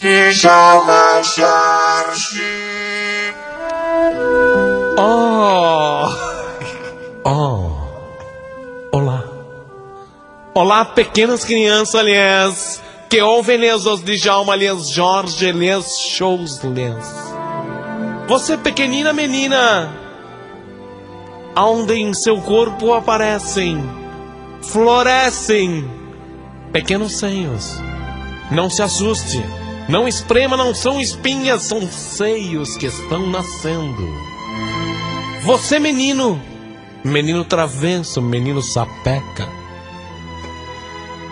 Djalma Jorge. Oh! Oh! Olá! Olá, pequenas crianças, aliás, que ouvem les os Djalma, aliás, Jorge, aliás, shows, aliás. Você, pequenina menina, aonde em seu corpo aparecem, florescem pequenos seios. Não se assuste. Não esprema, não são espinhas, são seios que estão nascendo. Você, menino, menino travesso, menino sapeca.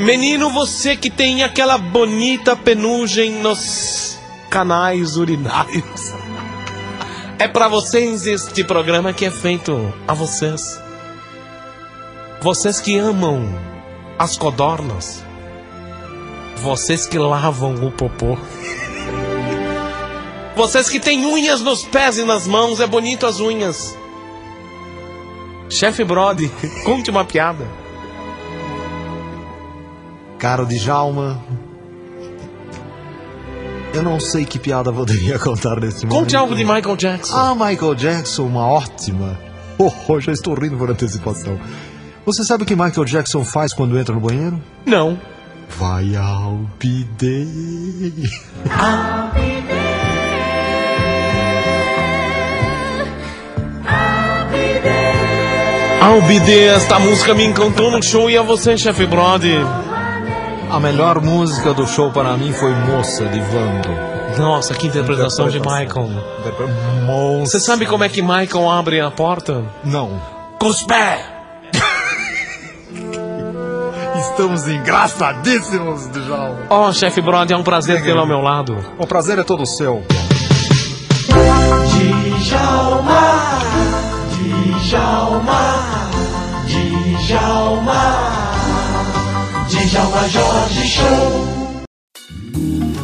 Menino, você que tem aquela bonita penugem nos canais urinários. É para vocês este programa que é feito a vocês. Vocês que amam as codornas vocês que lavam o popô. Vocês que têm unhas nos pés e nas mãos, é bonito as unhas. Chefe Brody, conte uma piada. Caro Djalma, eu não sei que piada poderia contar nesse momento. Conte algo de Michael Jackson. Ah, Michael Jackson, uma ótima. Oh, já estou rindo por antecipação. Você sabe o que Michael Jackson faz quando entra no banheiro? Não. Vai ao bidê. Albide, esta música me encantou no show e a você, chefe Brody. A melhor música do show para mim foi Moça de Vando. Nossa, que interpretação de Michael. Moça. Você sabe como é que Michael abre a porta? Não. Com os pés. Estamos engraçadíssimos, Djalma. Oh, chefe Brody, é um prazer tê-lo ao meu lado. O prazer é todo seu. Djalma. Djalma. Djalma. Djalma Jorge Show.